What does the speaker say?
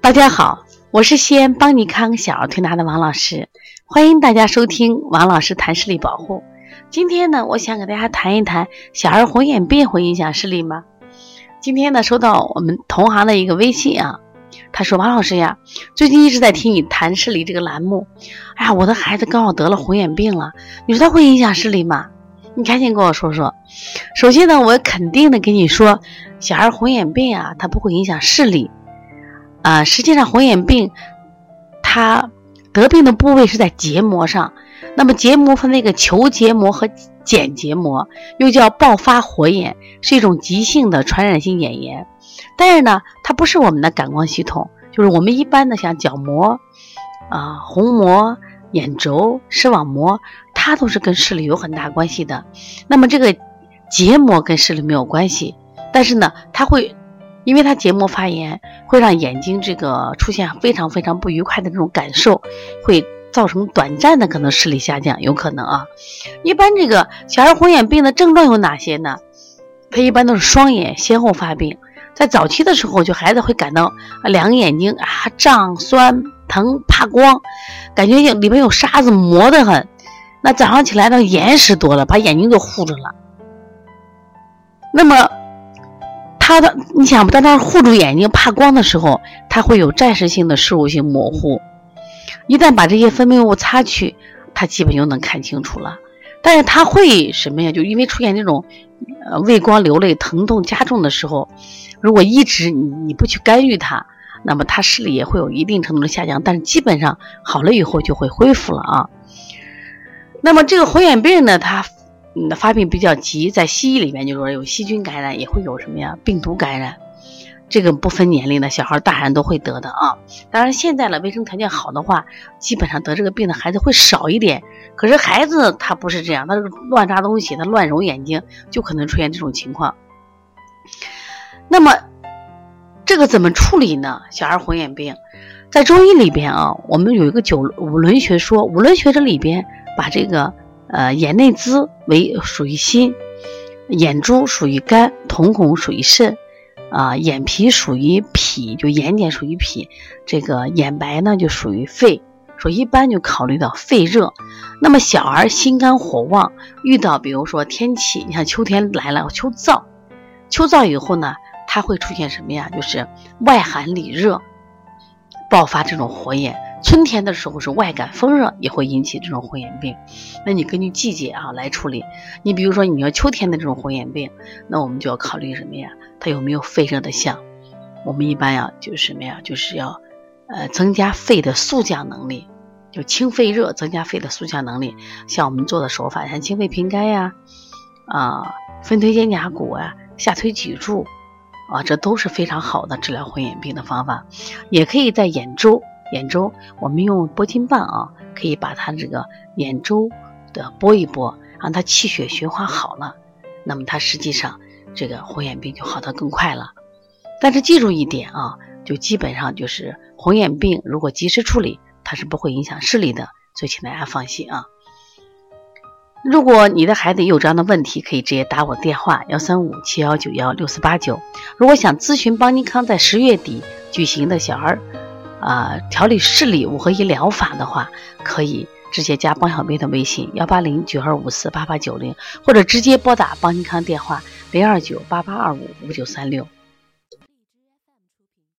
大家好，我是西安邦尼康小儿推拿的王老师，欢迎大家收听王老师谈视力保护。今天呢，我想给大家谈一谈小儿红眼病会影响视力吗？今天呢，收到我们同行的一个微信啊，他说王老师呀，最近一直在听你谈视力这个栏目，哎呀，我的孩子刚好得了红眼病了，你说他会影响视力吗？你赶紧跟我说说。首先呢，我肯定的跟你说，小儿红眼病啊，它不会影响视力。啊，实际上红眼病，它得病的部位是在结膜上。那么结膜分那个球结膜和睑结膜，又叫爆发火眼，是一种急性的传染性眼炎。但是呢，它不是我们的感光系统，就是我们一般的像角膜、啊虹膜、眼轴、视网膜，它都是跟视力有很大关系的。那么这个结膜跟视力没有关系，但是呢，它会。因为它结膜发炎，会让眼睛这个出现非常非常不愉快的这种感受，会造成短暂的可能视力下降，有可能啊。一般这个小儿红眼病的症状有哪些呢？它一般都是双眼先后发病，在早期的时候，就孩子会感到两个眼睛啊胀、酸、疼、怕光，感觉里面有沙子磨得很。那早上起来呢，眼屎多了，把眼睛都糊着了。那么。他的，你想不，当他护住眼睛怕光的时候，他会有暂时性的视物性模糊。一旦把这些分泌物擦去，他基本就能看清楚了。但是他会什么呀？就因为出现这种呃畏光流泪、疼痛加重的时候，如果一直你你不去干预它，那么他视力也会有一定程度的下降。但是基本上好了以后就会恢复了啊。那么这个红眼病呢，它。嗯，发病比较急，在西医里面就说有细菌感染，也会有什么呀？病毒感染，这个不分年龄的小孩、大人都会得的啊。当然现在呢，卫生条件好的话，基本上得这个病的孩子会少一点。可是孩子他不是这样，他乱扎东西，他乱揉眼睛，就可能出现这种情况。那么这个怎么处理呢？小儿红眼病，在中医里边啊，我们有一个九五轮学说，五轮学这里边把这个。呃，眼内眦为属于心，眼珠属于肝，瞳孔属于肾，啊，眼皮属于脾，就眼睑属于脾，这个眼白呢就属于肺，说一般就考虑到肺热。那么小儿心肝火旺，遇到比如说天气，你看秋天来了，秋燥，秋燥以后呢，它会出现什么呀？就是外寒里热，爆发这种火眼。春天的时候是外感风热，也会引起这种红眼病。那你根据季节啊来处理。你比如说你要秋天的这种红眼病，那我们就要考虑什么呀？它有没有肺热的象？我们一般呀就是什么呀？就是要呃增加肺的速降能力，就清肺热，增加肺的速降能力。像我们做的手法，像清肺平肝呀，啊分推肩胛骨啊，下推脊柱啊，这都是非常好的治疗红眼病的方法。也可以在眼周。眼周，我们用拨筋棒啊，可以把它这个眼周的拨一拨，让它气血循环好了，那么它实际上这个红眼病就好得更快了。但是记住一点啊，就基本上就是红眼病如果及时处理，它是不会影响视力的，所以请大家放心啊。如果你的孩子有这样的问题，可以直接打我电话幺三五七幺九幺六四八九。如果想咨询邦尼康在十月底举行的小儿。啊，调理视力五合一疗法的话，可以直接加邦小兵的微信幺八零九二五四八八九零，或者直接拨打邦尼康电话零二九八八二五五九三六。